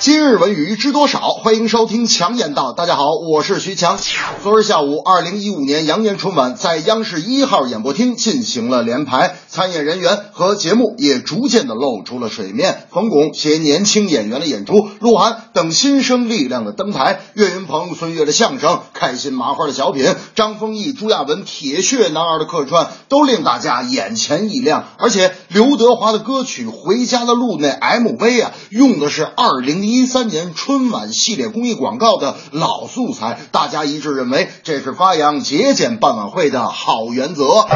今日文娱知多少？欢迎收听强言道。大家好，我是徐强。昨日下午，二零一五年羊年春晚在央视一号演播厅进行了联排，参演人员和节目也逐渐的露出了水面。冯巩携年轻演员的演出，鹿晗等新生力量的登台，岳云鹏、孙越的相声，开心麻花的小品，张丰毅、朱亚文铁血男儿的客串，都令大家眼前一亮。而且刘德华的歌曲《回家的路》那 MV 啊，用的是二零一三年春晚系列公益广告的老素材，大家一致认为这是发扬节俭办晚会的好原则。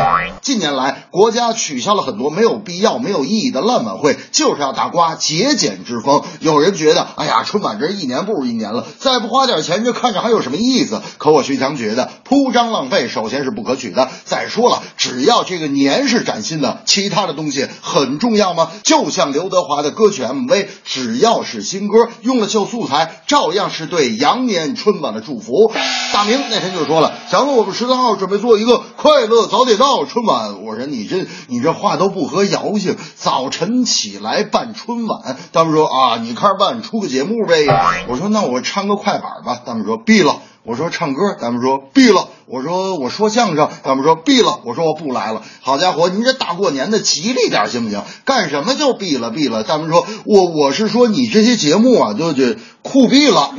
近年来，国家取消了很多没有必要、没有有意义的烂晚会，就是要打刮节俭之风。有人觉得，哎呀，春晚这一年不如一年了，再不花点钱，这看着还有什么意思？可我徐强觉得，铺张浪费首先是不可取的。再说了，只要这个年是崭新的，其他的东西很重要吗？就像刘德华的歌曲 MV，只要是新歌，用了旧素材，照样是对羊年春晚的祝福。大明那天就说了，想我们十三号准备做一个快乐早点到春晚。我说你这你这话都不合姚性，早晨起来办春晚。他们说啊，你开始办出个节目呗。我说那我唱个快板吧。他们说毙了。我说唱歌，他们说毙了。我说我说相声，他们说毙了。我说我不来了。好家伙，你这大过年的吉利点行不行？干什么就毙了毙了？他们说我我是说你这些节目啊，就就酷毙了。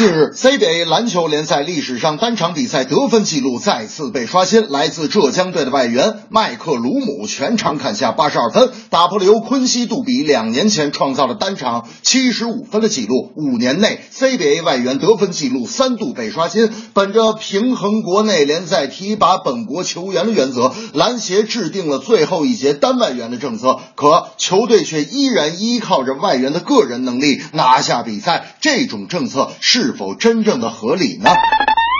近日，CBA 篮球联赛历史上单场比赛得分记录再次被刷新。来自浙江队的外援麦克鲁姆全场砍下八十二分，打破了由昆西杜比两年前创造的单场七十五分的纪录。五年内，CBA 外援得分记录三度被刷新。本着平衡国内联赛提拔本国球员的原则，篮协制定了最后一节单外援的政策，可球队却依然依靠着外援的个人能力拿下比赛。这种政策是是否真正的合理呢？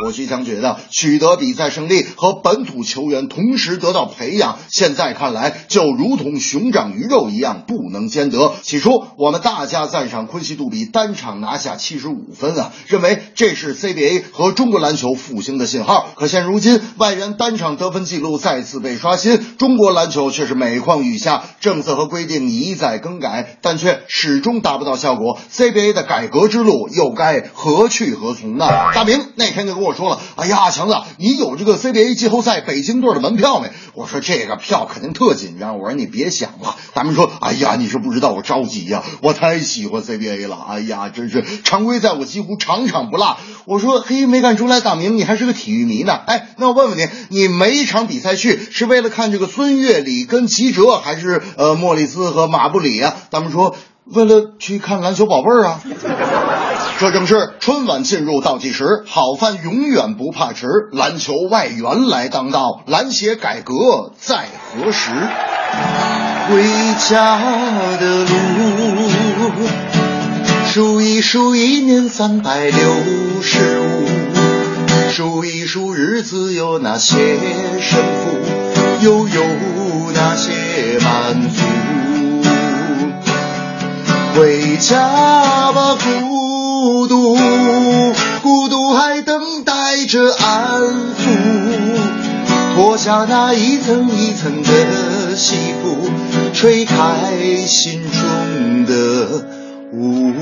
我徐强觉得，取得比赛胜利和本土球员同时得到培养，现在看来就如同熊掌鱼肉一样，不能兼得。起初，我们大加赞赏昆西杜比单场拿下七十五分啊，认为这是 CBA 和中国篮球复兴的信号。可现如今，外援单场得分记录再次被刷新，中国篮球却是每况愈下，政策和规定一再更改，但却始终达不到效果。CBA 的改革之路又该何去何从呢？大明那天就跟我。我说了，哎呀，强子，你有这个 CBA 季后赛北京队的门票没？我说这个票肯定特紧张。我说你别想了。咱们说，哎呀，你是不知道我着急呀，我太喜欢 CBA 了。哎呀，真是常规赛我几乎场场不落。我说，嘿，没看出来，大明你还是个体育迷呢。哎，那我问问你，你每一场比赛去是为了看这个孙悦、里跟、吉哲，还是呃莫里斯和马布里啊？咱们说，为了去看篮球宝贝儿啊。这正是春晚进入倒计时，好饭永远不怕迟，篮球外援来当道，篮协改革在何时？回家的路，数一数一年三百六十五，数一数日子有哪些胜负，又有哪些满足？回家吧，姑孤独，孤独还等待着安抚。脱下那一层一层的西服，吹开心中的雾。